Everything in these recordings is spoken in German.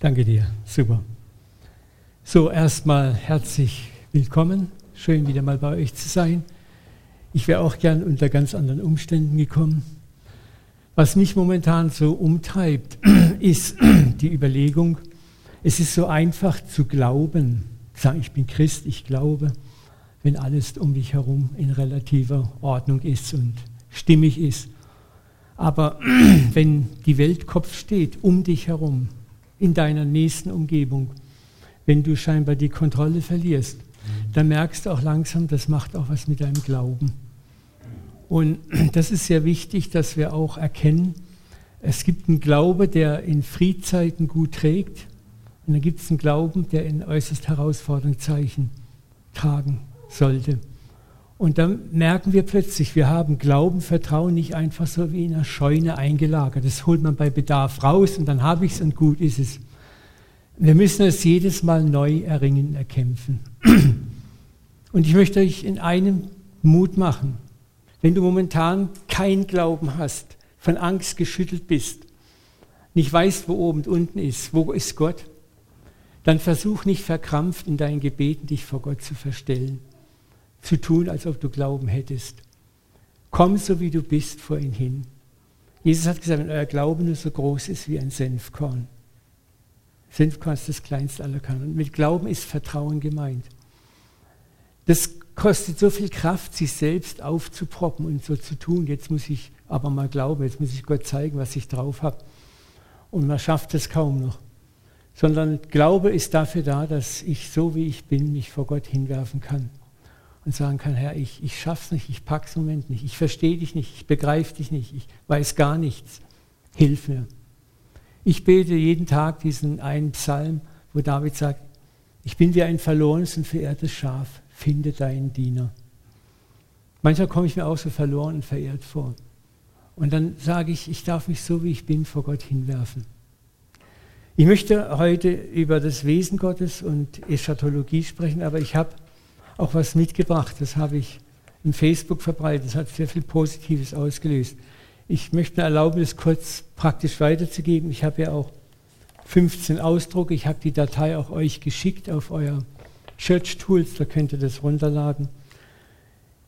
Danke dir, super. So, erstmal herzlich willkommen. Schön wieder mal bei euch zu sein. Ich wäre auch gern unter ganz anderen Umständen gekommen. Was mich momentan so umtreibt, ist die Überlegung, es ist so einfach zu glauben, sagen, ich bin Christ, ich glaube, wenn alles um dich herum in relativer Ordnung ist und stimmig ist. Aber wenn die Welt Kopf steht um dich herum, in deiner nächsten Umgebung, wenn du scheinbar die Kontrolle verlierst, dann merkst du auch langsam, das macht auch was mit deinem Glauben. Und das ist sehr wichtig, dass wir auch erkennen, es gibt einen Glaube, der in Friedzeiten gut trägt, und dann gibt es einen Glauben, der in äußerst herausfordernden Zeichen tragen sollte. Und dann merken wir plötzlich, wir haben Glauben, Vertrauen nicht einfach so wie in einer Scheune eingelagert. Das holt man bei Bedarf raus und dann habe ich es und gut ist es. Wir müssen es jedes Mal neu erringen, erkämpfen. Und ich möchte euch in einem Mut machen. Wenn du momentan kein Glauben hast, von Angst geschüttelt bist, nicht weißt, wo oben und unten ist, wo ist Gott, dann versuch nicht verkrampft in deinen Gebeten dich vor Gott zu verstellen zu tun, als ob du Glauben hättest. Komm so wie du bist vor ihn hin. Jesus hat gesagt, wenn euer Glaube nur so groß ist wie ein Senfkorn. Senfkorn ist das kleinste aller Korn. Und mit Glauben ist Vertrauen gemeint. Das kostet so viel Kraft, sich selbst aufzuproppen und so zu tun. Jetzt muss ich aber mal glauben, jetzt muss ich Gott zeigen, was ich drauf habe. Und man schafft es kaum noch. Sondern Glaube ist dafür da, dass ich so wie ich bin, mich vor Gott hinwerfen kann und sagen kann, Herr, ich, ich es nicht, ich pack's im Moment nicht, ich verstehe dich nicht, ich begreife dich nicht, ich weiß gar nichts. Hilf mir. Ich bete jeden Tag diesen einen Psalm, wo David sagt, ich bin wie ein verlorenes und verehrtes Schaf, finde deinen Diener. Manchmal komme ich mir auch so verloren und verehrt vor. Und dann sage ich, ich darf mich so, wie ich bin, vor Gott hinwerfen. Ich möchte heute über das Wesen Gottes und Eschatologie sprechen, aber ich habe auch was mitgebracht. Das habe ich im Facebook verbreitet. Das hat sehr viel Positives ausgelöst. Ich möchte mir erlauben, das kurz praktisch weiterzugeben. Ich habe ja auch 15 Ausdrucke. Ich habe die Datei auch euch geschickt auf euer Church Tools. Da könnt ihr das runterladen.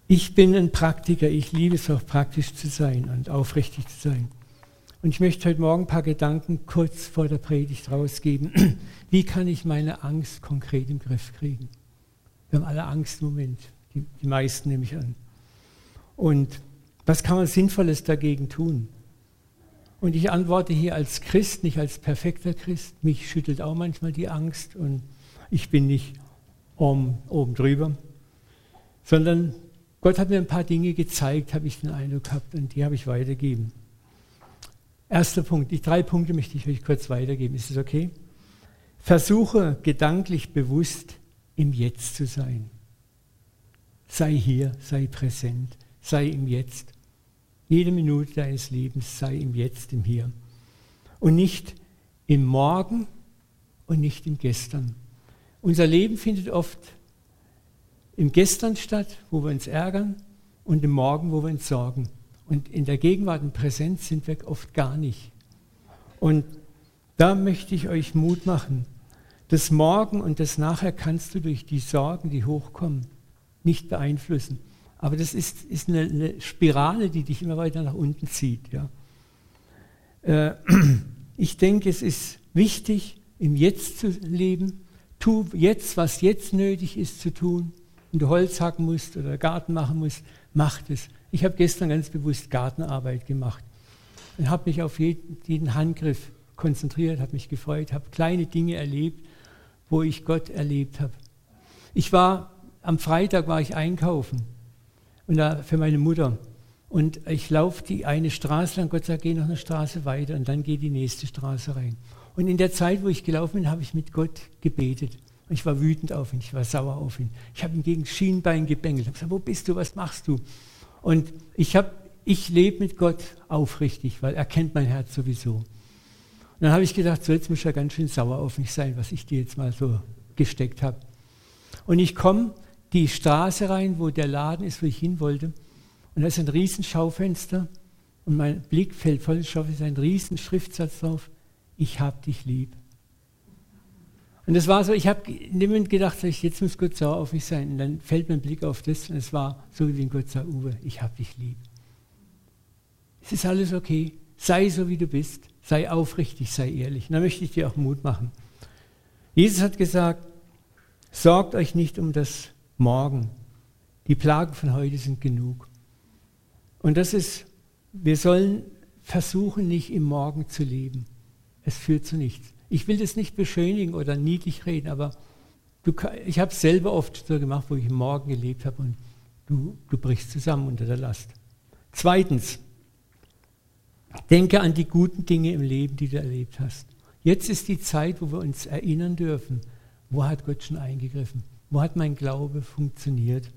Ich bin ein Praktiker. Ich liebe es auch praktisch zu sein und aufrichtig zu sein. Und ich möchte heute Morgen ein paar Gedanken kurz vor der Predigt rausgeben. Wie kann ich meine Angst konkret im Griff kriegen? Wir haben alle Angst im Moment, die, die meisten nehme ich an. Und was kann man Sinnvolles dagegen tun? Und ich antworte hier als Christ, nicht als perfekter Christ. Mich schüttelt auch manchmal die Angst und ich bin nicht um, oben drüber, sondern Gott hat mir ein paar Dinge gezeigt, habe ich den Eindruck gehabt und die habe ich weitergegeben. Erster Punkt, die drei Punkte möchte ich euch kurz weitergeben. Ist es okay? Versuche gedanklich bewusst im Jetzt zu sein. Sei hier, sei präsent, sei im Jetzt. Jede Minute deines Lebens sei im Jetzt, im Hier. Und nicht im Morgen und nicht im Gestern. Unser Leben findet oft im Gestern statt, wo wir uns ärgern, und im Morgen, wo wir uns sorgen. Und in der Gegenwart und Präsenz sind wir oft gar nicht. Und da möchte ich euch Mut machen. Das Morgen und das Nachher kannst du durch die Sorgen, die hochkommen, nicht beeinflussen. Aber das ist, ist eine, eine, Spirale, die dich immer weiter nach unten zieht. Ja. Äh, ich denke, es ist wichtig, im Jetzt zu leben. Tu jetzt, was jetzt nötig ist zu tun. Wenn du Holz hacken musst oder Garten machen musst, mach das. Ich habe gestern ganz bewusst Gartenarbeit gemacht und habe mich auf jeden, jeden Handgriff konzentriert, habe mich gefreut, habe kleine Dinge erlebt, wo ich Gott erlebt habe. Ich war, am Freitag war ich einkaufen und da für meine Mutter. Und ich laufe die eine Straße lang, Gott sagt, geh noch eine Straße weiter und dann geht die nächste Straße rein. Und in der Zeit, wo ich gelaufen bin, habe ich mit Gott gebetet. Und ich war wütend auf ihn, ich war sauer auf ihn. Ich habe ihn gegen Schienbein gebängelt. Ich habe gesagt, wo bist du, was machst du? Und ich, ich lebe mit Gott aufrichtig, weil er kennt mein Herz sowieso dann habe ich gedacht, so jetzt muss ja ganz schön sauer auf mich sein, was ich dir jetzt mal so gesteckt habe. Und ich komme die Straße rein, wo der Laden ist, wo ich hin wollte. Und da ist ein riesen Schaufenster und mein Blick fällt voll ist ein riesen Schriftsatz drauf. Ich hab dich lieb. Und das war so, ich habe in gedacht, jetzt muss Gott sauer auf mich sein. Und dann fällt mein Blick auf das und es war so, wie wenn Gott sagt, Uwe, ich habe dich lieb. Es ist alles okay. Sei so, wie du bist. Sei aufrichtig, sei ehrlich. Und da möchte ich dir auch Mut machen. Jesus hat gesagt, sorgt euch nicht um das Morgen. Die Plagen von heute sind genug. Und das ist, wir sollen versuchen, nicht im Morgen zu leben. Es führt zu nichts. Ich will das nicht beschönigen oder niedlich reden, aber du, ich habe es selber oft so gemacht, wo ich im Morgen gelebt habe und du, du brichst zusammen unter der Last. Zweitens, denke an die guten Dinge im Leben, die du erlebt hast. Jetzt ist die Zeit, wo wir uns erinnern dürfen, wo hat Gott schon eingegriffen? Wo hat mein Glaube funktioniert?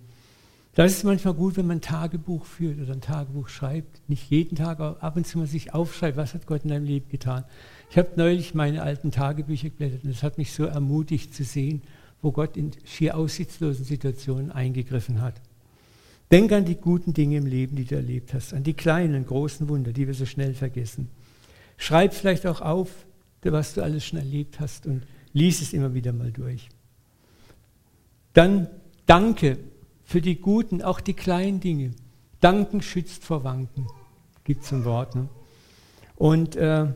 Da ist manchmal gut, wenn man ein Tagebuch führt oder ein Tagebuch schreibt. Nicht jeden Tag, aber ab und zu mal sich aufschreibt, was hat Gott in deinem Leben getan. Ich habe neulich meine alten Tagebücher geblättert und es hat mich so ermutigt zu sehen, wo Gott in schier aussichtslosen Situationen eingegriffen hat. Denk an die guten Dinge im Leben, die du erlebt hast, an die kleinen, großen Wunder, die wir so schnell vergessen. Schreib vielleicht auch auf, was du alles schon erlebt hast und lies es immer wieder mal durch. Dann danke für die guten, auch die kleinen Dinge. Danken schützt vor Wanken, gibt es ein Wort. Ne? Und äh,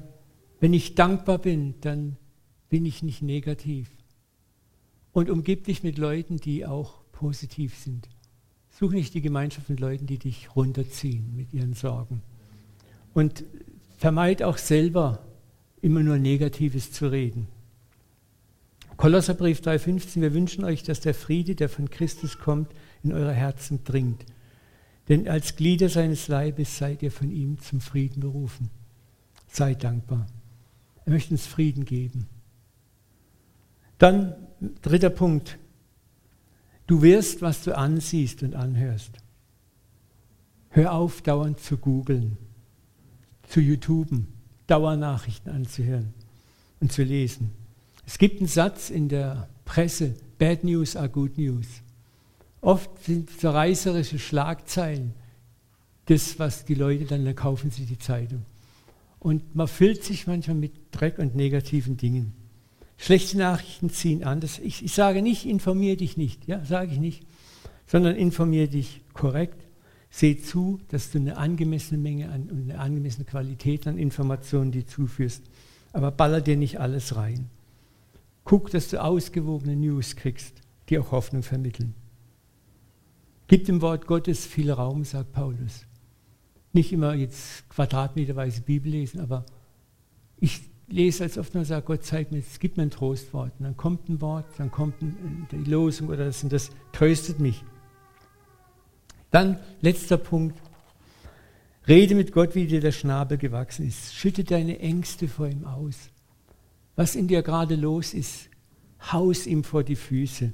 wenn ich dankbar bin, dann bin ich nicht negativ. Und umgib dich mit Leuten, die auch positiv sind. Such nicht die Gemeinschaft mit Leuten, die dich runterziehen mit ihren Sorgen. Und vermeid auch selber immer nur Negatives zu reden. Kolosserbrief 3,15, wir wünschen euch, dass der Friede, der von Christus kommt, in eure Herzen dringt. Denn als Glieder seines Leibes seid ihr von ihm zum Frieden berufen. Seid dankbar. Er möchte uns Frieden geben. Dann dritter Punkt. Du wirst, was du ansiehst und anhörst. Hör auf, dauernd zu googeln, zu YouTuben, Dauernachrichten anzuhören und zu lesen. Es gibt einen Satz in der Presse, Bad News are good news. Oft sind zerreißerische Schlagzeilen das, was die Leute dann, dann kaufen sie die Zeitung. Und man füllt sich manchmal mit Dreck und negativen Dingen. Schlechte Nachrichten ziehen an. Das, ich, ich sage nicht, informiere dich nicht, ja, sage ich nicht, sondern informiere dich korrekt. Seh zu, dass du eine angemessene Menge und eine angemessene Qualität an Informationen dir zuführst. Aber baller dir nicht alles rein. Guck, dass du ausgewogene News kriegst, die auch Hoffnung vermitteln. Gib dem Wort Gottes viel Raum, sagt Paulus nicht immer jetzt quadratmeterweise Bibel lesen, aber ich lese als oft nur sage, Gott zeigt mir, es gibt mir ein Trostwort. Und dann kommt ein Wort, dann kommt die Losung oder das und das tröstet mich. Dann letzter Punkt. Rede mit Gott, wie dir der Schnabel gewachsen ist. Schütte deine Ängste vor ihm aus. Was in dir gerade los ist, haus ihm vor die Füße.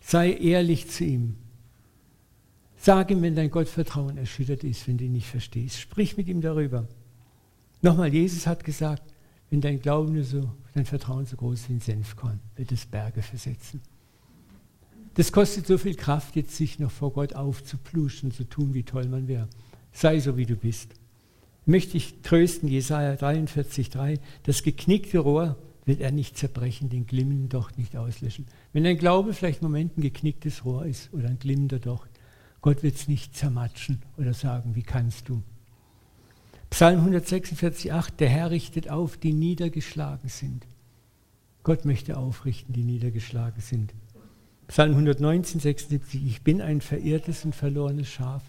Sei ehrlich zu ihm. Sag ihm, wenn dein Gottvertrauen erschüttert ist, wenn du ihn nicht verstehst. Sprich mit ihm darüber. Nochmal, Jesus hat gesagt, wenn dein Glauben nur so, dein Vertrauen so groß wie ein Senfkorn, wird es Berge versetzen. Das kostet so viel Kraft, jetzt sich noch vor Gott aufzupluschen, zu tun, wie toll man wäre. Sei so, wie du bist. Möchte ich trösten, Jesaja 43,3, das geknickte Rohr wird er nicht zerbrechen, den glimmenden Docht nicht auslöschen. Wenn dein Glaube vielleicht im Moment ein geknicktes Rohr ist oder ein glimmender Docht, Gott wird es nicht zermatschen oder sagen, wie kannst du? Psalm 146,8, der Herr richtet auf, die niedergeschlagen sind. Gott möchte aufrichten, die niedergeschlagen sind. Psalm 119, 76, ich bin ein verirrtes und verlorenes Schaf.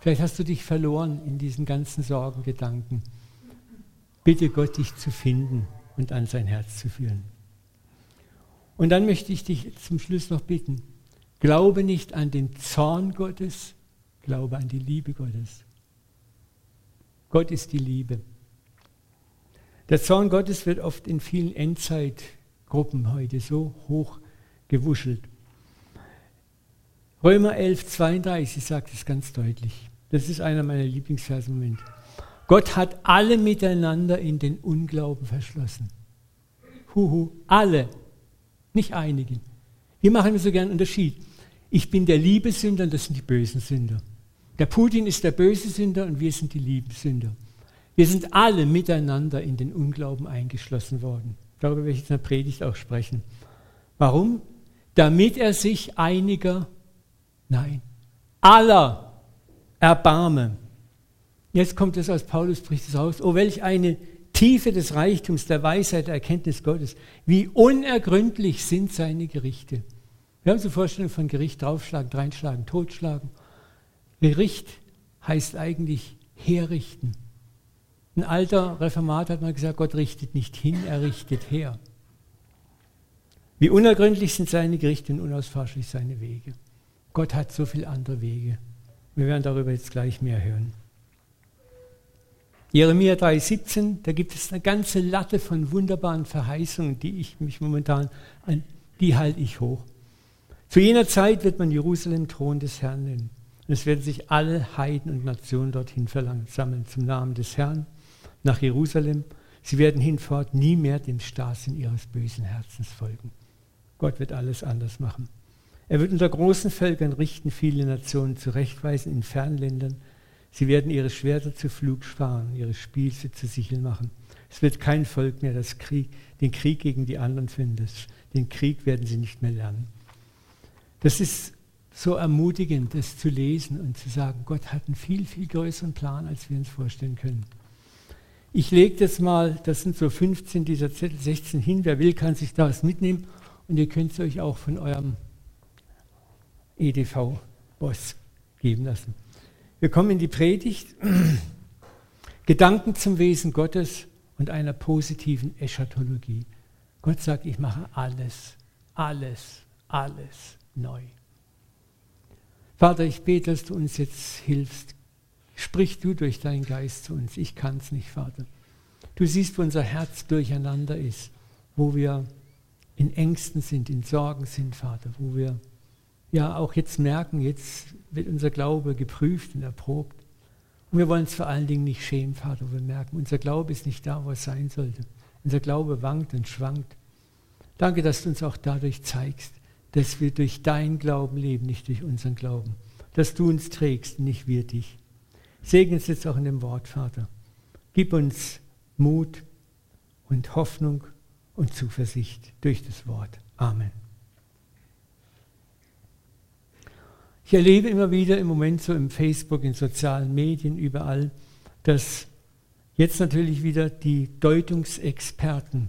Vielleicht hast du dich verloren in diesen ganzen Sorgengedanken. Bitte Gott, dich zu finden und an sein Herz zu führen. Und dann möchte ich dich zum Schluss noch bitten, Glaube nicht an den Zorn Gottes, glaube an die Liebe Gottes. Gott ist die Liebe. Der Zorn Gottes wird oft in vielen Endzeitgruppen heute so hoch gewuschelt. Römer 11, 32 sagt es ganz deutlich. Das ist einer meiner Lieblingsverse Moment. Gott hat alle miteinander in den Unglauben verschlossen. Huhu, alle, nicht einige. Wir machen so gern einen Unterschied. Ich bin der liebe Sünder und das sind die bösen Sünder. Der Putin ist der böse Sünder und wir sind die lieben Sünder. Wir sind alle miteinander in den Unglauben eingeschlossen worden. Darüber werde ich jetzt in der Predigt auch sprechen. Warum? Damit er sich einiger, nein, aller erbarme. Jetzt kommt es aus Paulus bricht es raus. Oh, welch eine Tiefe des Reichtums, der Weisheit, der Erkenntnis Gottes. Wie unergründlich sind seine Gerichte. Wir haben so Vorstellungen von Gericht draufschlagen, reinschlagen, totschlagen. Gericht heißt eigentlich herrichten. Ein alter Reformat hat mal gesagt, Gott richtet nicht hin, er richtet her. Wie unergründlich sind seine Gerichte und unausforschlich seine Wege. Gott hat so viele andere Wege. Wir werden darüber jetzt gleich mehr hören. Jeremia 3,17, da gibt es eine ganze Latte von wunderbaren Verheißungen, die ich mich momentan an, die halte ich hoch. Zu jener Zeit wird man Jerusalem Thron des Herrn nennen. Und es werden sich alle Heiden und Nationen dorthin versammeln zum Namen des Herrn nach Jerusalem. Sie werden hinfort nie mehr dem Starrsinn ihres bösen Herzens folgen. Gott wird alles anders machen. Er wird unter großen Völkern richten, viele Nationen zurechtweisen in Fernländern. Sie werden ihre Schwerter zu Flug sparen, ihre Spieße zu Sicheln machen. Es wird kein Volk mehr das Krieg, den Krieg gegen die anderen. Das, den Krieg werden sie nicht mehr lernen. Das ist so ermutigend, das zu lesen und zu sagen, Gott hat einen viel, viel größeren Plan, als wir uns vorstellen können. Ich lege das mal, das sind so 15 dieser Zettel, 16 hin. Wer will, kann sich da was mitnehmen. Und ihr könnt es euch auch von eurem EDV-Boss geben lassen. Wir kommen in die Predigt. Gedanken zum Wesen Gottes und einer positiven Eschatologie. Gott sagt, ich mache alles, alles, alles neu. Vater, ich bete, dass du uns jetzt hilfst. Sprich du durch deinen Geist zu uns. Ich kann es nicht, Vater. Du siehst, wo unser Herz durcheinander ist, wo wir in Ängsten sind, in Sorgen sind, Vater, wo wir ja auch jetzt merken, jetzt wird unser Glaube geprüft und erprobt. Und wir wollen es vor allen Dingen nicht schämen, Vater, wir merken, unser Glaube ist nicht da, wo es sein sollte. Unser Glaube wankt und schwankt. Danke, dass du uns auch dadurch zeigst, dass wir durch deinen Glauben leben, nicht durch unseren Glauben. Dass du uns trägst, nicht wir dich. Segne uns jetzt auch in dem Wort, Vater. Gib uns Mut und Hoffnung und Zuversicht durch das Wort. Amen. Ich erlebe immer wieder im Moment so im Facebook, in sozialen Medien, überall, dass jetzt natürlich wieder die Deutungsexperten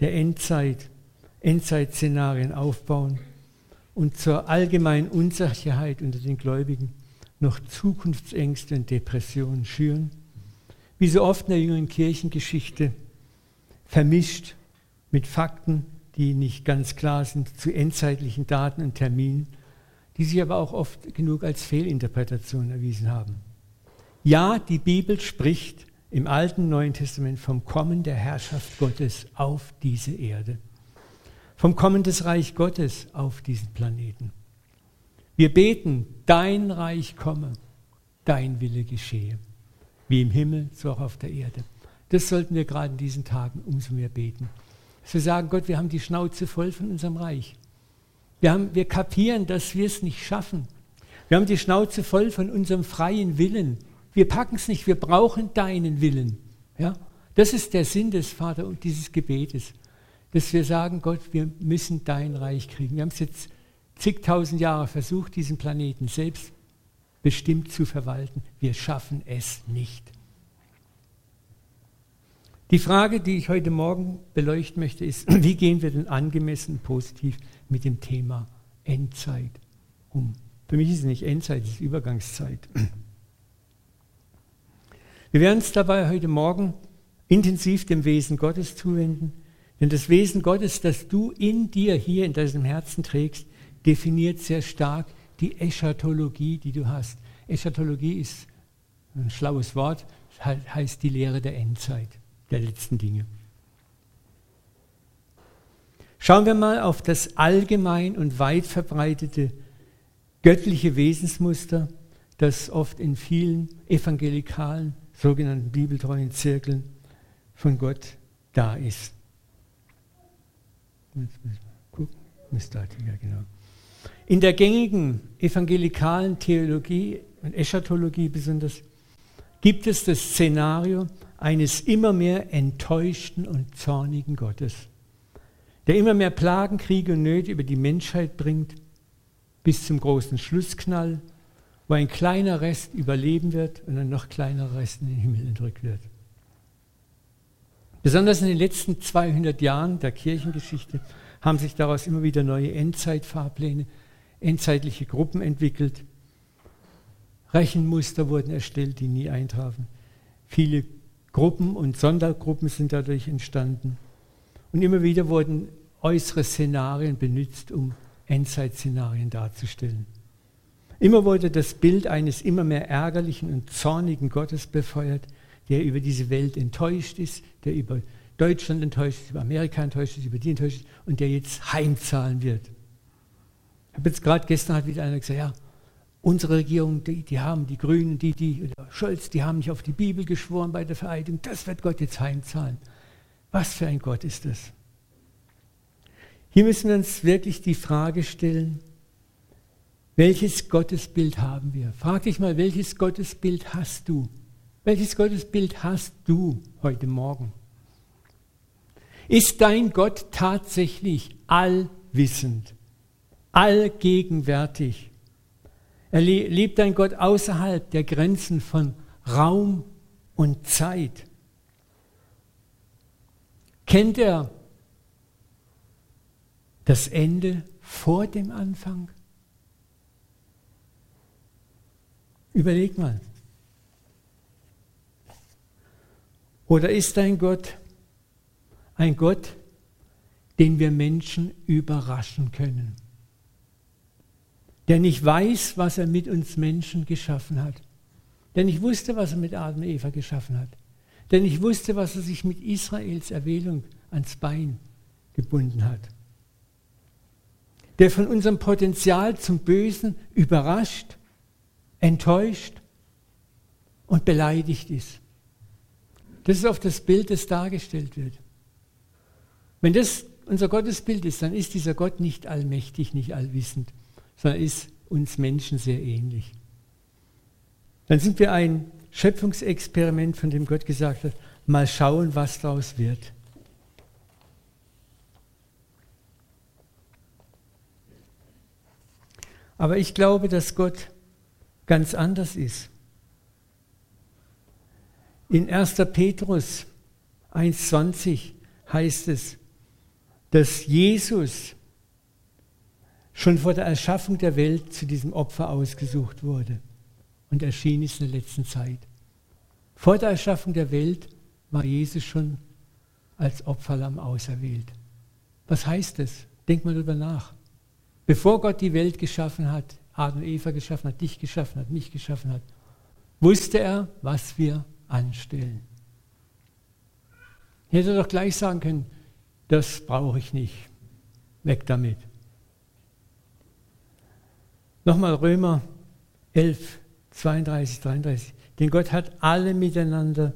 der Endzeit Endzeitszenarien aufbauen und zur allgemeinen Unsicherheit unter den Gläubigen noch Zukunftsängste und Depressionen schüren, wie so oft in der jüngeren Kirchengeschichte, vermischt mit Fakten, die nicht ganz klar sind, zu endzeitlichen Daten und Terminen, die sich aber auch oft genug als Fehlinterpretation erwiesen haben. Ja, die Bibel spricht im Alten und Neuen Testament vom Kommen der Herrschaft Gottes auf diese Erde vom Kommen des Reich Gottes auf diesen Planeten. Wir beten, dein Reich komme, dein Wille geschehe, wie im Himmel, so auch auf der Erde. Das sollten wir gerade in diesen Tagen umso mehr beten. Dass wir sagen, Gott, wir haben die Schnauze voll von unserem Reich. Wir, haben, wir kapieren, dass wir es nicht schaffen. Wir haben die Schnauze voll von unserem freien Willen. Wir packen es nicht, wir brauchen deinen Willen. Ja? Das ist der Sinn des Vater und dieses Gebetes dass wir sagen, Gott, wir müssen dein Reich kriegen. Wir haben es jetzt zigtausend Jahre versucht, diesen Planeten selbst bestimmt zu verwalten. Wir schaffen es nicht. Die Frage, die ich heute Morgen beleuchten möchte, ist, wie gehen wir denn angemessen positiv mit dem Thema Endzeit um? Für mich ist es nicht Endzeit, es ist Übergangszeit. Wir werden uns dabei heute Morgen intensiv dem Wesen Gottes zuwenden denn das Wesen Gottes, das du in dir hier in deinem Herzen trägst, definiert sehr stark die Eschatologie, die du hast. Eschatologie ist ein schlaues Wort, heißt die Lehre der Endzeit, der letzten Dinge. Schauen wir mal auf das allgemein und weit verbreitete göttliche Wesensmuster, das oft in vielen evangelikalen, sogenannten bibeltreuen Zirkeln von Gott da ist. Genau. In der gängigen evangelikalen Theologie und Eschatologie besonders gibt es das Szenario eines immer mehr enttäuschten und zornigen Gottes, der immer mehr Plagen, Kriege und Nöte über die Menschheit bringt, bis zum großen Schlussknall, wo ein kleiner Rest überleben wird und ein noch kleinerer Rest in den Himmel entrückt wird. Besonders in den letzten 200 Jahren der Kirchengeschichte haben sich daraus immer wieder neue Endzeitfahrpläne, endzeitliche Gruppen entwickelt. Rechenmuster wurden erstellt, die nie eintrafen. Viele Gruppen und Sondergruppen sind dadurch entstanden. Und immer wieder wurden äußere Szenarien benutzt, um Endzeitszenarien darzustellen. Immer wurde das Bild eines immer mehr ärgerlichen und zornigen Gottes befeuert, der über diese Welt enttäuscht ist, der über Deutschland enttäuscht ist, über Amerika enttäuscht ist, über die enttäuscht ist und der jetzt heimzahlen wird. Ich habe jetzt gerade gestern hat wieder einer gesagt, ja, unsere Regierung, die, die haben, die Grünen, die, die, Scholz, die haben nicht auf die Bibel geschworen bei der Vereidigung, das wird Gott jetzt heimzahlen. Was für ein Gott ist das? Hier müssen wir uns wirklich die Frage stellen, welches Gottesbild haben wir? Frag dich mal, welches Gottesbild hast du? Welches Gottesbild hast du heute Morgen? Ist dein Gott tatsächlich allwissend, allgegenwärtig? Lebt dein Gott außerhalb der Grenzen von Raum und Zeit? Kennt er das Ende vor dem Anfang? Überleg mal. Oder ist dein Gott ein Gott, den wir Menschen überraschen können? Der nicht weiß, was er mit uns Menschen geschaffen hat. Der nicht wusste, was er mit Adam und Eva geschaffen hat. Der nicht wusste, was er sich mit Israels Erwählung ans Bein gebunden hat. Der von unserem Potenzial zum Bösen überrascht, enttäuscht und beleidigt ist. Das ist oft das Bild, das dargestellt wird. Wenn das unser Gottesbild ist, dann ist dieser Gott nicht allmächtig, nicht allwissend, sondern ist uns Menschen sehr ähnlich. Dann sind wir ein Schöpfungsexperiment, von dem Gott gesagt hat, mal schauen, was daraus wird. Aber ich glaube, dass Gott ganz anders ist. In 1. Petrus 1.20 heißt es, dass Jesus schon vor der Erschaffung der Welt zu diesem Opfer ausgesucht wurde und erschien ist in der letzten Zeit. Vor der Erschaffung der Welt war Jesus schon als Opferlamm auserwählt. Was heißt das? Denk mal darüber nach. Bevor Gott die Welt geschaffen hat, Adam und Eva geschaffen hat, dich geschaffen hat, mich geschaffen hat, wusste er, was wir anstellen. Ich hätte doch gleich sagen können, das brauche ich nicht. Weg damit. Nochmal Römer 11, 32, 33. Denn Gott hat alle miteinander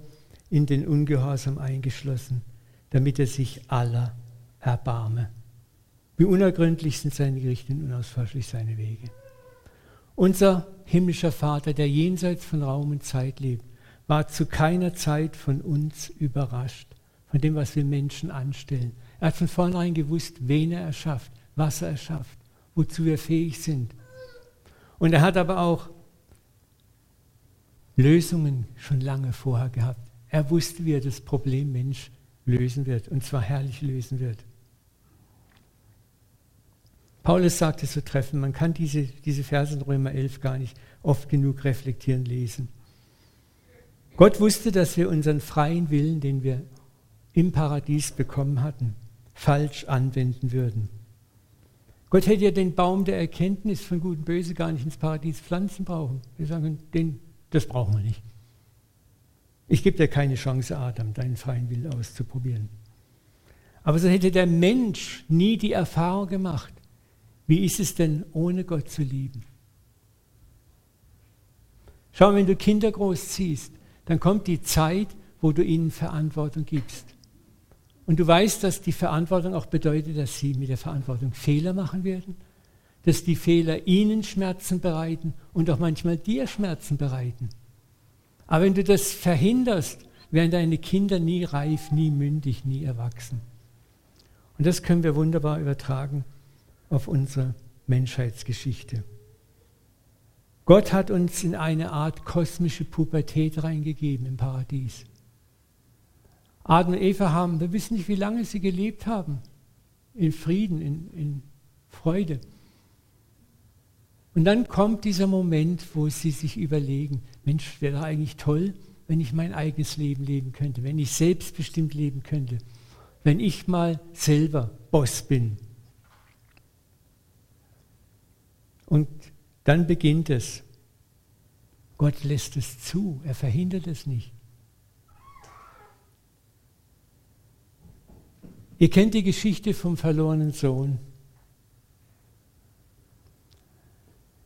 in den Ungehorsam eingeschlossen, damit er sich aller erbarme. Wie unergründlich sind seine Gerichte und unausforschlich seine Wege. Unser himmlischer Vater, der jenseits von Raum und Zeit lebt, war zu keiner Zeit von uns überrascht, von dem, was wir Menschen anstellen. Er hat von vornherein gewusst, wen er erschafft, was er erschafft, wozu wir fähig sind. Und er hat aber auch Lösungen schon lange vorher gehabt. Er wusste, wie er das Problem Mensch lösen wird, und zwar herrlich lösen wird. Paulus sagte so treffend, man kann diese, diese Verse in Römer 11 gar nicht oft genug reflektieren lesen. Gott wusste, dass wir unseren freien Willen, den wir im Paradies bekommen hatten, falsch anwenden würden. Gott hätte ja den Baum der Erkenntnis von Gut und Böse gar nicht ins Paradies pflanzen brauchen. Wir sagen, den, das brauchen wir nicht. Ich gebe dir keine Chance, Adam, deinen freien Willen auszuprobieren. Aber so hätte der Mensch nie die Erfahrung gemacht, wie ist es denn, ohne Gott zu lieben? Schau, wenn du Kinder großziehst, dann kommt die Zeit, wo du ihnen Verantwortung gibst. Und du weißt, dass die Verantwortung auch bedeutet, dass sie mit der Verantwortung Fehler machen werden, dass die Fehler ihnen Schmerzen bereiten und auch manchmal dir Schmerzen bereiten. Aber wenn du das verhinderst, werden deine Kinder nie reif, nie mündig, nie erwachsen. Und das können wir wunderbar übertragen auf unsere Menschheitsgeschichte. Gott hat uns in eine Art kosmische Pubertät reingegeben im Paradies. Adam und Eva haben, wir wissen nicht, wie lange sie gelebt haben, in Frieden, in, in Freude. Und dann kommt dieser Moment, wo sie sich überlegen, Mensch, wäre eigentlich toll, wenn ich mein eigenes Leben leben könnte, wenn ich selbstbestimmt leben könnte, wenn ich mal selber Boss bin. Und dann beginnt es. Gott lässt es zu, er verhindert es nicht. Ihr kennt die Geschichte vom verlorenen Sohn.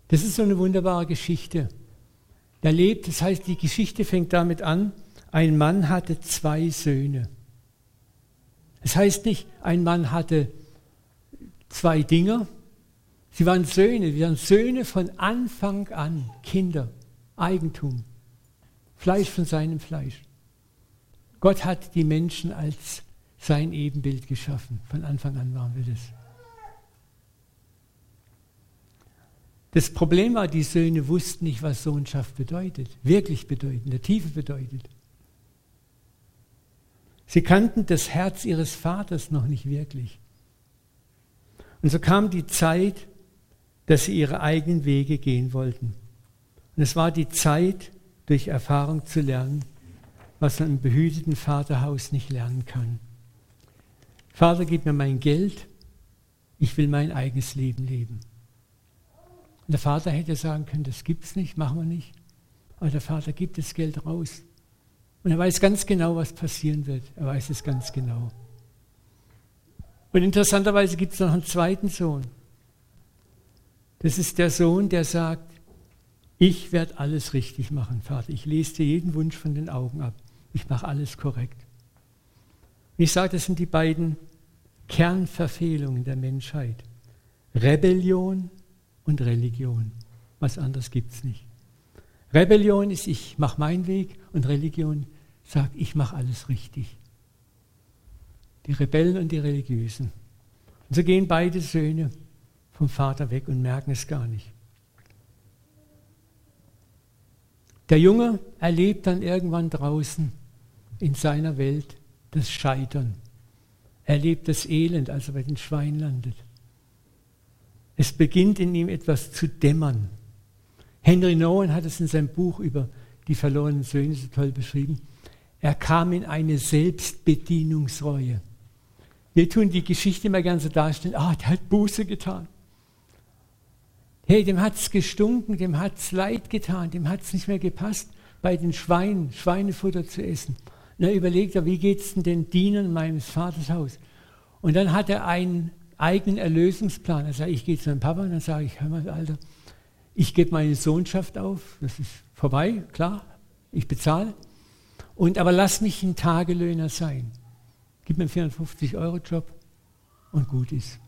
Das ist so eine wunderbare Geschichte. Da lebt, das heißt, die Geschichte fängt damit an, ein Mann hatte zwei Söhne. Das heißt nicht, ein Mann hatte zwei Dinger. Sie waren Söhne, sie waren Söhne von Anfang an, Kinder, Eigentum, Fleisch von seinem Fleisch. Gott hat die Menschen als sein Ebenbild geschaffen. Von Anfang an waren wir das. Das Problem war, die Söhne wussten nicht, was Sohnschaft bedeutet, wirklich bedeutet, in der Tiefe bedeutet. Sie kannten das Herz ihres Vaters noch nicht wirklich. Und so kam die Zeit, dass sie ihre eigenen Wege gehen wollten. Und es war die Zeit, durch Erfahrung zu lernen, was man im behüteten Vaterhaus nicht lernen kann. Vater, gib mir mein Geld, ich will mein eigenes Leben leben. Und der Vater hätte sagen können, das gibt es nicht, machen wir nicht. Aber der Vater gibt das Geld raus. Und er weiß ganz genau, was passieren wird. Er weiß es ganz genau. Und interessanterweise gibt es noch einen zweiten Sohn. Das ist der Sohn, der sagt, ich werde alles richtig machen, Vater. Ich lese dir jeden Wunsch von den Augen ab. Ich mache alles korrekt. Ich sage, das sind die beiden Kernverfehlungen der Menschheit. Rebellion und Religion. Was anderes gibt es nicht. Rebellion ist, ich mache meinen Weg und Religion sagt, ich mache alles richtig. Die Rebellen und die Religiösen. Und so gehen beide Söhne vom Vater weg und merken es gar nicht. Der Junge erlebt dann irgendwann draußen in seiner Welt das Scheitern. Er erlebt das Elend, als er bei den Schweinen landet. Es beginnt in ihm etwas zu dämmern. Henry Nowen hat es in seinem Buch über die verlorenen Söhne so toll beschrieben. Er kam in eine Selbstbedienungsreue. Wir tun die Geschichte immer gerne so darstellen, ah, der hat Buße getan. Hey, dem hat es gestunken, dem hat es leid getan, dem hat es nicht mehr gepasst, bei den Schweinen Schweinefutter zu essen. Und dann überlegt er, wie geht es denn den Dienern meines Vaters Haus? Und dann hat er einen eigenen Erlösungsplan. Er sagt, ich gehe zu meinem Papa und dann sage ich, hör mal, Alter, ich gebe meine Sohnschaft auf, das ist vorbei, klar, ich bezahle. Und aber lass mich ein Tagelöhner sein. Gib mir einen 450-Euro-Job und gut ist.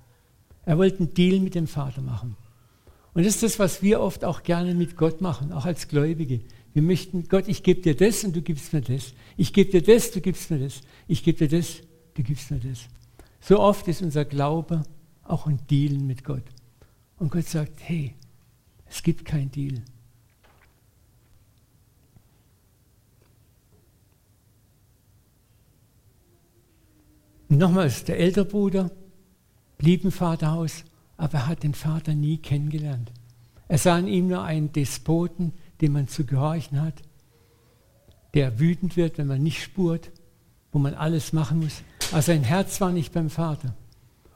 Er wollte einen Deal mit dem Vater machen. Und das ist das, was wir oft auch gerne mit Gott machen, auch als Gläubige. Wir möchten, Gott, ich gebe dir das und du gibst mir das. Ich gebe dir das, du gibst mir das. Ich gebe dir das, du gibst mir das. So oft ist unser Glaube auch ein Deal mit Gott. Und Gott sagt, hey, es gibt kein Deal. Und nochmals, der ältere Bruder blieb im Vaterhaus, aber er hat den Vater nie kennengelernt. Er sah in ihm nur einen Despoten, dem man zu gehorchen hat, der wütend wird, wenn man nicht spurt, wo man alles machen muss. Aber sein Herz war nicht beim Vater.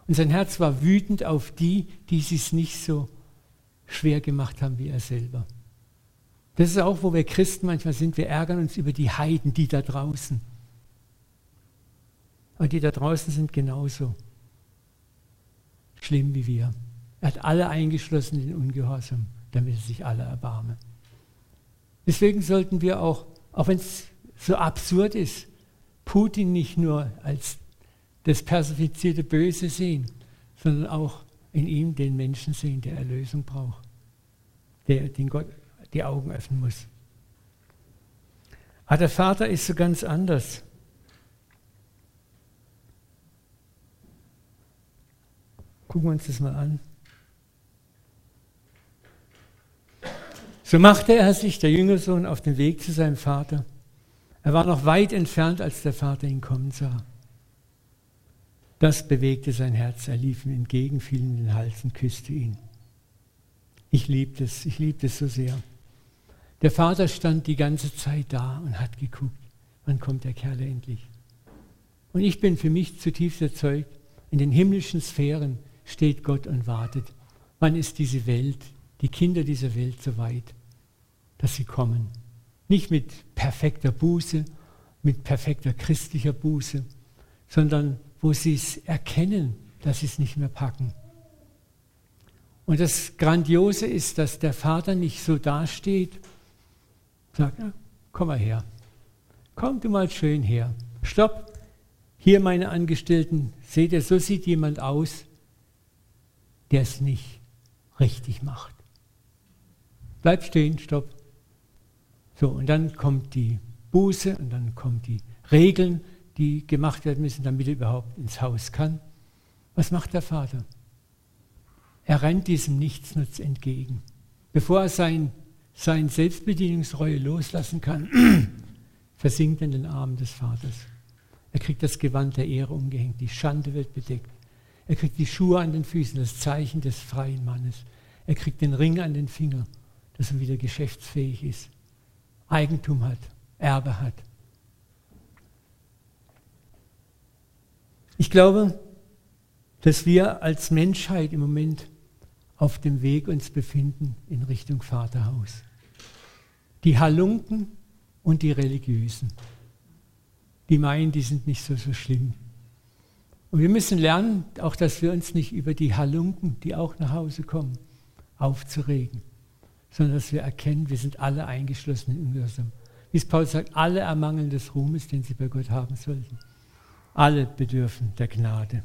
Und sein Herz war wütend auf die, die es nicht so schwer gemacht haben wie er selber. Das ist auch, wo wir Christen manchmal sind. Wir ärgern uns über die Heiden, die da draußen. Aber die da draußen sind genauso schlimm wie wir. Er hat alle eingeschlossen in Ungehorsam, damit er sich alle erbarme. Deswegen sollten wir auch, auch wenn es so absurd ist, Putin nicht nur als das personifizierte Böse sehen, sondern auch in ihm den Menschen sehen, der Erlösung braucht, der den Gott die Augen öffnen muss. Aber der Vater ist so ganz anders. Gucken wir uns das mal an. So machte er sich, der Jüngersohn, auf den Weg zu seinem Vater. Er war noch weit entfernt, als der Vater ihn kommen sah. Das bewegte sein Herz. Er lief ihm entgegen, fiel in den Hals und küsste ihn. Ich liebte es, ich liebte es so sehr. Der Vater stand die ganze Zeit da und hat geguckt, wann kommt der Kerl endlich. Und ich bin für mich zutiefst erzeugt, in den himmlischen Sphären steht Gott und wartet. Wann ist diese Welt, die Kinder dieser Welt so weit, dass sie kommen? Nicht mit perfekter Buße, mit perfekter christlicher Buße, sondern wo sie es erkennen, dass sie es nicht mehr packen. Und das Grandiose ist, dass der Vater nicht so dasteht, sagt, komm mal her, komm du mal schön her, stopp, hier meine Angestellten, seht ihr, so sieht jemand aus, der es nicht richtig macht. Bleib stehen, stopp. So, und dann kommt die Buße und dann kommen die Regeln, die gemacht werden müssen, damit er überhaupt ins Haus kann. Was macht der Vater? Er rennt diesem Nichtsnutz entgegen. Bevor er sein, sein Selbstbedienungsreue loslassen kann, versinkt er in den Armen des Vaters. Er kriegt das Gewand der Ehre umgehängt, die Schande wird bedeckt. Er kriegt die Schuhe an den Füßen, das Zeichen des freien Mannes. Er kriegt den Ring an den Finger, dass er wieder geschäftsfähig ist, Eigentum hat, Erbe hat. Ich glaube, dass wir als Menschheit im Moment auf dem Weg uns befinden in Richtung Vaterhaus. Die Halunken und die Religiösen, die meinen, die sind nicht so, so schlimm. Und wir müssen lernen, auch dass wir uns nicht über die Halunken, die auch nach Hause kommen, aufzuregen, sondern dass wir erkennen, wir sind alle eingeschlossen in Ungehorsam. Wie es Paul sagt, alle ermangeln des Ruhmes, den sie bei Gott haben sollten. Alle bedürfen der Gnade.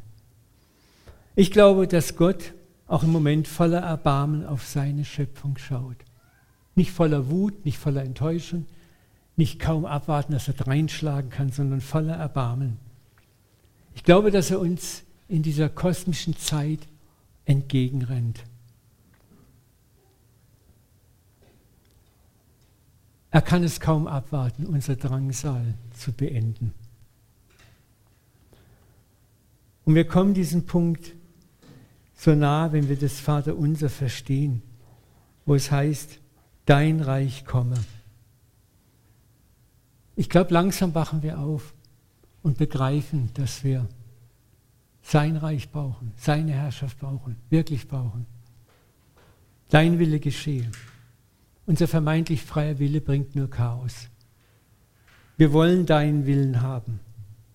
Ich glaube, dass Gott auch im Moment voller Erbarmen auf seine Schöpfung schaut. Nicht voller Wut, nicht voller Enttäuschung, nicht kaum abwarten, dass er dreinschlagen kann, sondern voller Erbarmen. Ich glaube, dass er uns in dieser kosmischen Zeit entgegenrennt. Er kann es kaum abwarten, unser Drangsal zu beenden. Und wir kommen diesem Punkt so nah, wenn wir das Vaterunser verstehen, wo es heißt, dein Reich komme. Ich glaube, langsam wachen wir auf und begreifen, dass wir sein Reich brauchen, seine Herrschaft brauchen, wirklich brauchen. Dein Wille geschehe. Unser vermeintlich freier Wille bringt nur Chaos. Wir wollen deinen Willen haben.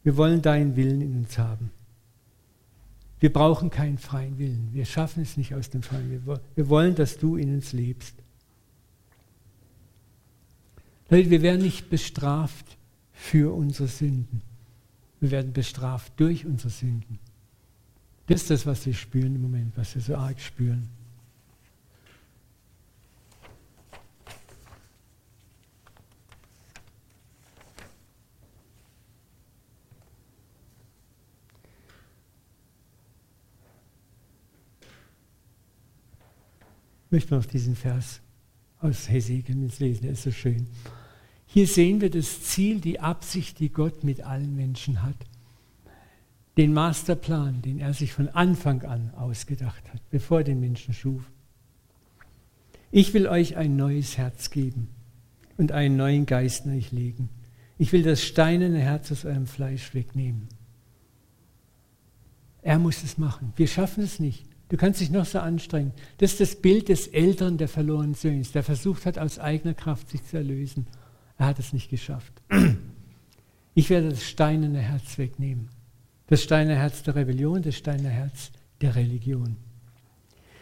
Wir wollen deinen Willen in uns haben. Wir brauchen keinen freien Willen. Wir schaffen es nicht aus dem freien Willen. Wir wollen, dass du in uns lebst. Leute, wir werden nicht bestraft für unsere Sünden. Wir werden bestraft durch unsere Sünden. Das ist das, was wir spüren im Moment, was wir so arg spüren. Ich möchte noch diesen Vers aus Hesekiel lesen, der ist so schön. Hier sehen wir das Ziel, die Absicht, die Gott mit allen Menschen hat. Den Masterplan, den er sich von Anfang an ausgedacht hat, bevor er den Menschen schuf. Ich will euch ein neues Herz geben und einen neuen Geist in euch legen. Ich will das steinerne Herz aus eurem Fleisch wegnehmen. Er muss es machen. Wir schaffen es nicht. Du kannst dich noch so anstrengen. Das ist das Bild des Älteren der verlorenen Söhns, der versucht hat, aus eigener Kraft sich zu erlösen. Er hat es nicht geschafft. Ich werde das steinerne Herz wegnehmen. Das steinerne Herz der Rebellion, das steinerne Herz der Religion.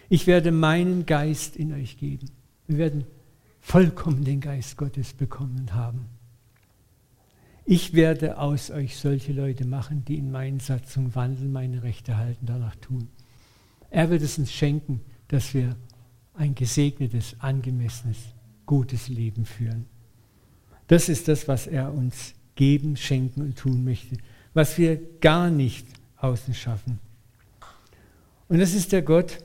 Ich werde meinen Geist in euch geben. Wir werden vollkommen den Geist Gottes bekommen haben. Ich werde aus euch solche Leute machen, die in meinen Satzungen wandeln, meine Rechte halten, danach tun. Er wird es uns schenken, dass wir ein gesegnetes, angemessenes, gutes Leben führen. Das ist das, was er uns geben, schenken und tun möchte, was wir gar nicht außen schaffen. Und das ist der Gott,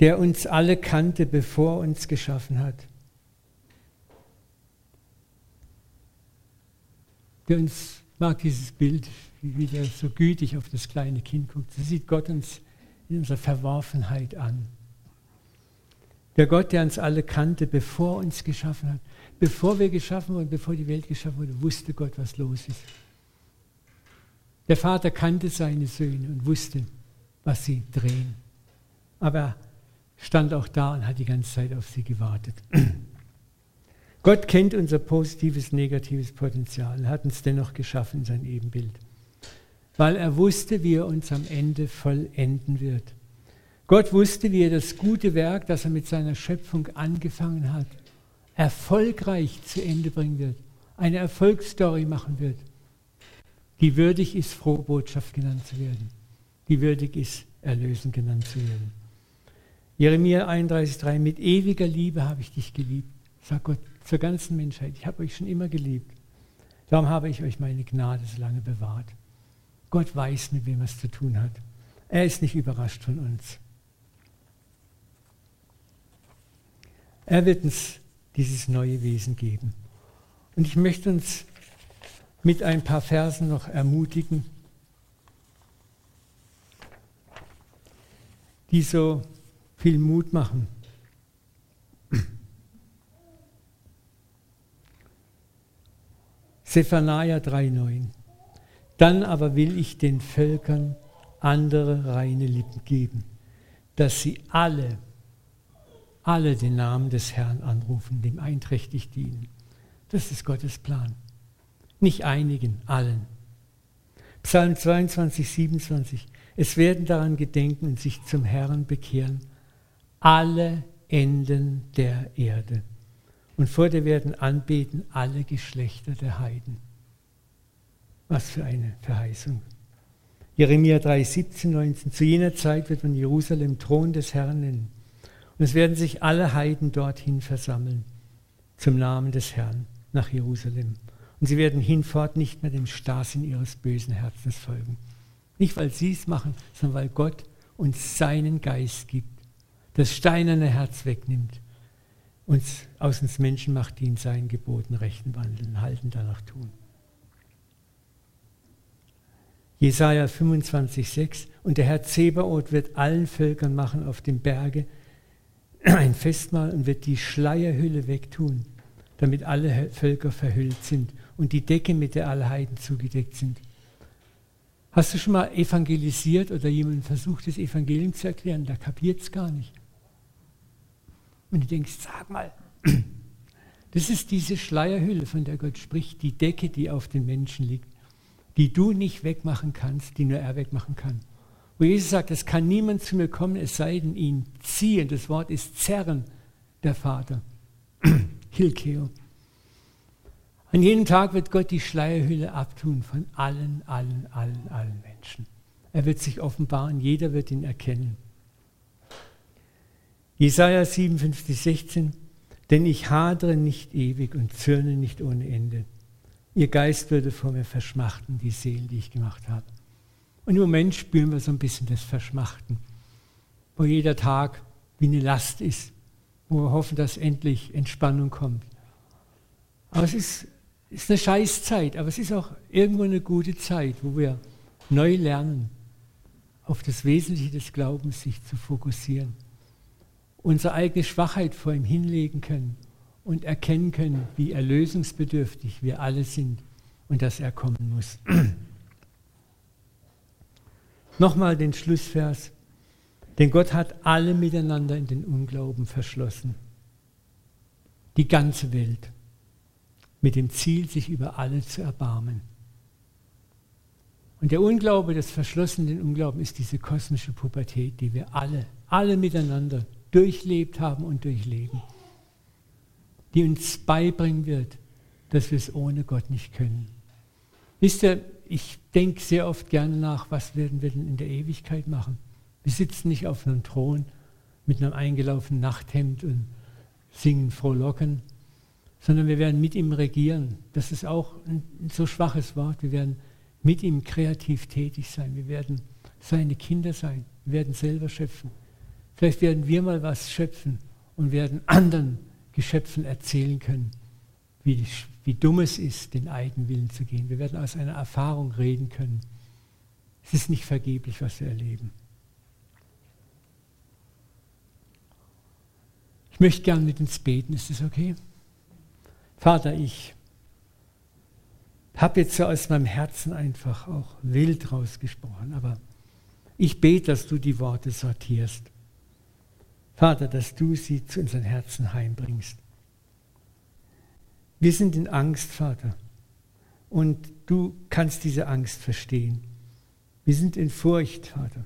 der uns alle kannte, bevor er uns geschaffen hat. Der uns mag dieses Bild, wie der so gütig auf das kleine Kind guckt. So sieht Gott uns in unserer Verworfenheit an. Der Gott, der uns alle kannte, bevor er uns geschaffen hat. Bevor wir geschaffen wurden, bevor die Welt geschaffen wurde, wusste Gott, was los ist. Der Vater kannte seine Söhne und wusste, was sie drehen. Aber er stand auch da und hat die ganze Zeit auf sie gewartet. Gott kennt unser positives, negatives Potenzial, er hat uns dennoch geschaffen in sein Ebenbild, weil er wusste, wie er uns am Ende vollenden wird. Gott wusste, wie er das gute Werk, das er mit seiner Schöpfung angefangen hat, erfolgreich zu Ende bringen wird, eine Erfolgsstory machen wird, die würdig ist, frohe Botschaft genannt zu werden, die würdig ist, erlösen genannt zu werden. Jeremia 31,3, mit ewiger Liebe habe ich dich geliebt, sagt Gott zur ganzen Menschheit. Ich habe euch schon immer geliebt. Darum habe ich euch meine Gnade so lange bewahrt. Gott weiß, mit wem er es zu tun hat. Er ist nicht überrascht von uns. Er wird uns dieses neue Wesen geben. Und ich möchte uns mit ein paar Versen noch ermutigen, die so viel Mut machen. Zephaniah 3,9. Dann aber will ich den Völkern andere reine Lippen geben, dass sie alle alle den Namen des Herrn anrufen, dem einträchtig dienen. Das ist Gottes Plan. Nicht einigen, allen. Psalm 22, 27. Es werden daran gedenken und sich zum Herrn bekehren alle Enden der Erde. Und vor dir werden anbeten alle Geschlechter der Heiden. Was für eine Verheißung. Jeremia 3, 17, 19. Zu jener Zeit wird man Jerusalem Thron des Herrn nennen und es werden sich alle Heiden dorthin versammeln, zum Namen des Herrn, nach Jerusalem. Und sie werden hinfort nicht mehr dem Starrsinn ihres bösen Herzens folgen. Nicht, weil sie es machen, sondern weil Gott uns seinen Geist gibt, das steinerne Herz wegnimmt, uns aus uns Menschen macht, die in seinen Geboten rechten wandeln, halten, danach tun. Jesaja 25,6 Und der Herr Zebaoth wird allen Völkern machen auf dem Berge, ein Festmahl und wird die Schleierhülle wegtun, damit alle Völker verhüllt sind und die Decke, mit der alle Heiden zugedeckt sind. Hast du schon mal evangelisiert oder jemand versucht, das Evangelium zu erklären? Da kapiert es gar nicht. Und du denkst, sag mal, das ist diese Schleierhülle, von der Gott spricht, die Decke, die auf den Menschen liegt, die du nicht wegmachen kannst, die nur er wegmachen kann. Wo Jesus sagt, es kann niemand zu mir kommen, es sei denn ihn ziehen. Das Wort ist zerren, der Vater. Hilkeo. An jedem Tag wird Gott die Schleierhülle abtun von allen, allen, allen, allen Menschen. Er wird sich offenbaren, jeder wird ihn erkennen. Jesaja 57, 16. Denn ich hadere nicht ewig und zürne nicht ohne Ende. Ihr Geist würde vor mir verschmachten, die Seelen, die ich gemacht habe. Und im Moment spüren wir so ein bisschen das Verschmachten, wo jeder Tag wie eine Last ist, wo wir hoffen, dass endlich Entspannung kommt. Aber es ist, ist eine Scheißzeit, aber es ist auch irgendwo eine gute Zeit, wo wir neu lernen, auf das Wesentliche des Glaubens sich zu fokussieren, unsere eigene Schwachheit vor ihm hinlegen können und erkennen können, wie erlösungsbedürftig wir alle sind und dass er kommen muss. Nochmal den Schlussvers. Denn Gott hat alle miteinander in den Unglauben verschlossen. Die ganze Welt. Mit dem Ziel, sich über alle zu erbarmen. Und der Unglaube, das verschlossene Unglauben ist diese kosmische Pubertät, die wir alle, alle miteinander durchlebt haben und durchleben. Die uns beibringen wird, dass wir es ohne Gott nicht können. Wisst ihr, ich denke sehr oft gerne nach, was werden wir denn in der Ewigkeit machen? Wir sitzen nicht auf einem Thron mit einem eingelaufenen Nachthemd und singen frohlocken, sondern wir werden mit ihm regieren. Das ist auch ein so schwaches Wort. Wir werden mit ihm kreativ tätig sein. Wir werden seine Kinder sein. Wir werden selber schöpfen. Vielleicht werden wir mal was schöpfen und werden anderen Geschöpfen erzählen können, wie, wie dumm es ist, den eigenen Willen zu gehen. Wir werden aus einer Erfahrung reden können. Es ist nicht vergeblich, was wir erleben. Ich möchte gern mit uns beten. Ist das okay? Vater, ich habe jetzt so aus meinem Herzen einfach auch wild rausgesprochen, aber ich bete, dass du die Worte sortierst. Vater, dass du sie zu unseren Herzen heimbringst. Wir sind in Angst, Vater, und du kannst diese Angst verstehen. Wir sind in Furcht, Vater.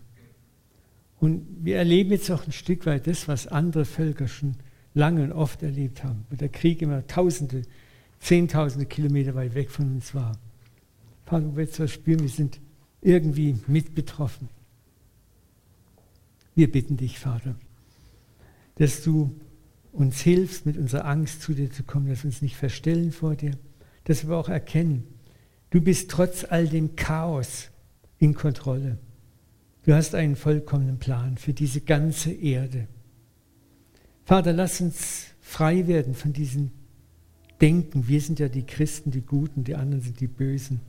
Und wir erleben jetzt auch ein Stück weit das, was andere Völker schon lange und oft erlebt haben, wo der Krieg immer Tausende, Zehntausende Kilometer weit weg von uns war. Vater, wo wir was spüren, wir sind irgendwie mit betroffen. Wir bitten dich, Vater, dass du uns hilfst, mit unserer Angst zu dir zu kommen, dass wir uns nicht verstellen vor dir, dass wir auch erkennen, du bist trotz all dem Chaos in Kontrolle. Du hast einen vollkommenen Plan für diese ganze Erde. Vater, lass uns frei werden von diesem Denken. Wir sind ja die Christen, die Guten, die anderen sind die Bösen.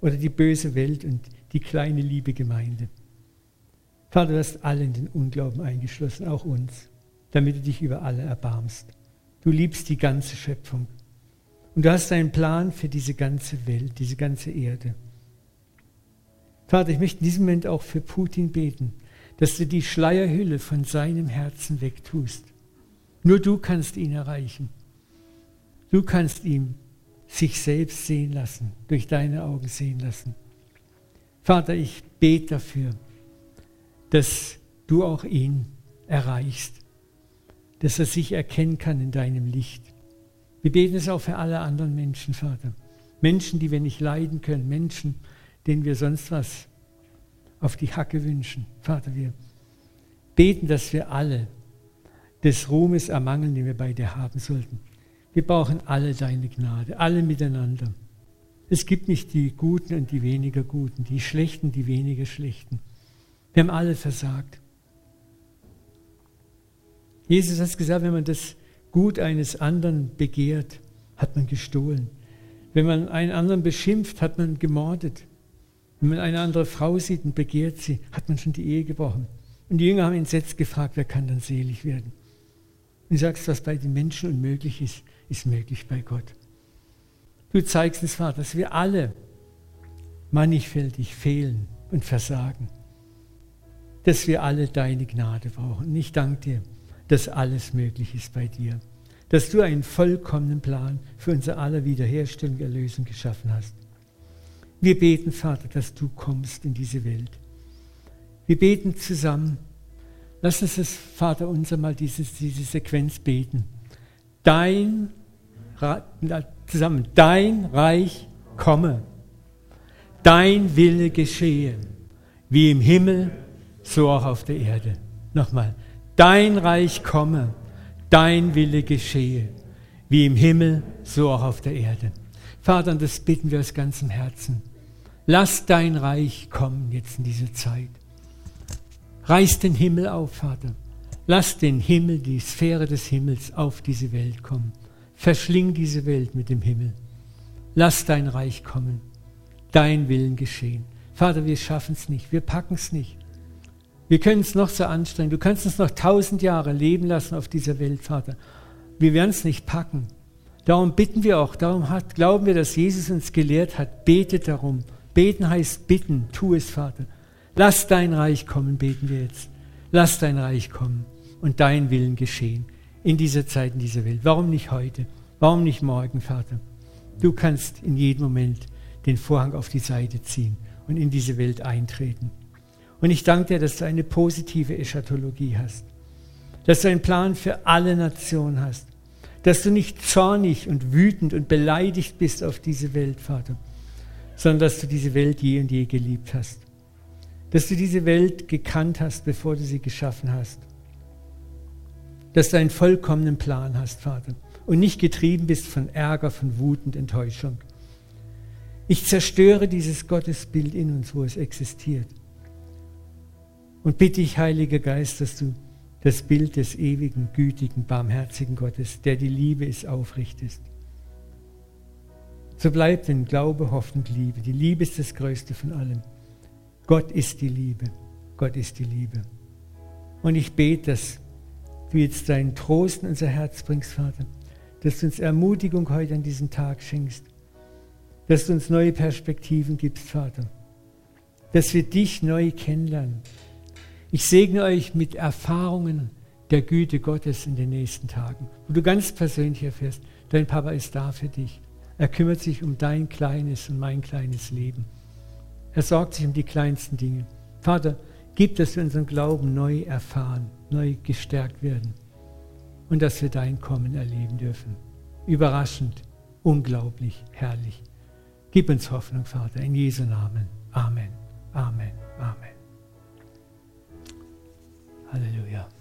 Oder die böse Welt und die kleine liebe Gemeinde. Vater, du hast alle in den Unglauben eingeschlossen, auch uns, damit du dich über alle erbarmst. Du liebst die ganze Schöpfung. Und du hast einen Plan für diese ganze Welt, diese ganze Erde. Vater, ich möchte in diesem Moment auch für Putin beten, dass du die Schleierhülle von seinem Herzen wegtust. Nur du kannst ihn erreichen. Du kannst ihm sich selbst sehen lassen, durch deine Augen sehen lassen. Vater, ich bete dafür, dass du auch ihn erreichst, dass er sich erkennen kann in deinem Licht. Wir beten es auch für alle anderen Menschen, Vater. Menschen, die wir nicht leiden können, Menschen, denen wir sonst was auf die Hacke wünschen. Vater, wir beten, dass wir alle des Ruhmes ermangeln, den wir bei dir haben sollten. Wir brauchen alle deine Gnade, alle miteinander. Es gibt nicht die Guten und die weniger Guten, die Schlechten, die weniger Schlechten. Wir haben alle versagt. Jesus hat gesagt, wenn man das Gut eines anderen begehrt, hat man gestohlen. Wenn man einen anderen beschimpft, hat man gemordet. Wenn man eine andere Frau sieht und begehrt sie, hat man schon die Ehe gebrochen. Und die Jünger haben entsetzt gefragt, wer kann dann selig werden? Und du sagst, was bei den Menschen unmöglich ist, ist möglich bei Gott. Du zeigst uns, Vater, dass wir alle mannigfältig fehlen und versagen dass wir alle deine Gnade brauchen. Und ich danke dir, dass alles möglich ist bei dir. Dass du einen vollkommenen Plan für unser aller Wiederherstellung, Erlösung geschaffen hast. Wir beten, Vater, dass du kommst in diese Welt. Wir beten zusammen. Lass uns das, Vater unser, mal dieses, diese Sequenz beten. Dein, zusammen, dein Reich komme. Dein Wille geschehe, wie im Himmel, so auch auf der Erde. Nochmal, dein Reich komme, dein Wille geschehe, wie im Himmel, so auch auf der Erde. Vater, und das bitten wir aus ganzem Herzen. Lass dein Reich kommen jetzt in dieser Zeit. Reiß den Himmel auf, Vater. Lass den Himmel, die Sphäre des Himmels auf diese Welt kommen. Verschling diese Welt mit dem Himmel. Lass dein Reich kommen. Dein Willen geschehen. Vater, wir schaffen es nicht. Wir packen es nicht. Wir können es noch so anstrengen. Du kannst uns noch tausend Jahre leben lassen auf dieser Welt, Vater. Wir werden es nicht packen. Darum bitten wir auch, darum hat, glauben wir, dass Jesus uns gelehrt hat, betet darum. Beten heißt bitten, tu es, Vater. Lass dein Reich kommen, beten wir jetzt. Lass dein Reich kommen und dein Willen geschehen in dieser Zeit, in dieser Welt. Warum nicht heute? Warum nicht morgen, Vater? Du kannst in jedem Moment den Vorhang auf die Seite ziehen und in diese Welt eintreten. Und ich danke dir, dass du eine positive Eschatologie hast. Dass du einen Plan für alle Nationen hast. Dass du nicht zornig und wütend und beleidigt bist auf diese Welt, Vater, sondern dass du diese Welt je und je geliebt hast. Dass du diese Welt gekannt hast, bevor du sie geschaffen hast. Dass du einen vollkommenen Plan hast, Vater, und nicht getrieben bist von Ärger, von Wut und Enttäuschung. Ich zerstöre dieses Gottesbild in uns, wo es existiert Und bitte ich, Heiliger Geist, dass du das Bild des ewigen, gütigen, barmherzigen Gottes, der die Liebe ist, aufrichtest. So bleibt in Glaube, Hoffnung, Liebe. Die Liebe ist das Größte von allem. Gott ist die Liebe. Gott ist die Liebe. Und ich bete, dass du jetzt deinen Trost in unser Herz bringst, Vater. Dass du uns Ermutigung heute an diesem Tag schenkst. Dass du uns neue Perspektiven gibst, Vater. Dass wir dich neu kennenlernen. Ich segne euch mit Erfahrungen der Güte Gottes in den nächsten Tagen, wo du ganz persönlich erfährst, dein Papa ist da für dich. Er kümmert sich um dein kleines und mein kleines Leben. Er sorgt sich um die kleinsten Dinge. Vater, gib, dass wir unseren Glauben neu erfahren, neu gestärkt werden und dass wir dein Kommen erleben dürfen. Überraschend, unglaublich, herrlich. Gib uns Hoffnung, Vater, in Jesu Namen. Amen. Amen. Amen. Hallelujah.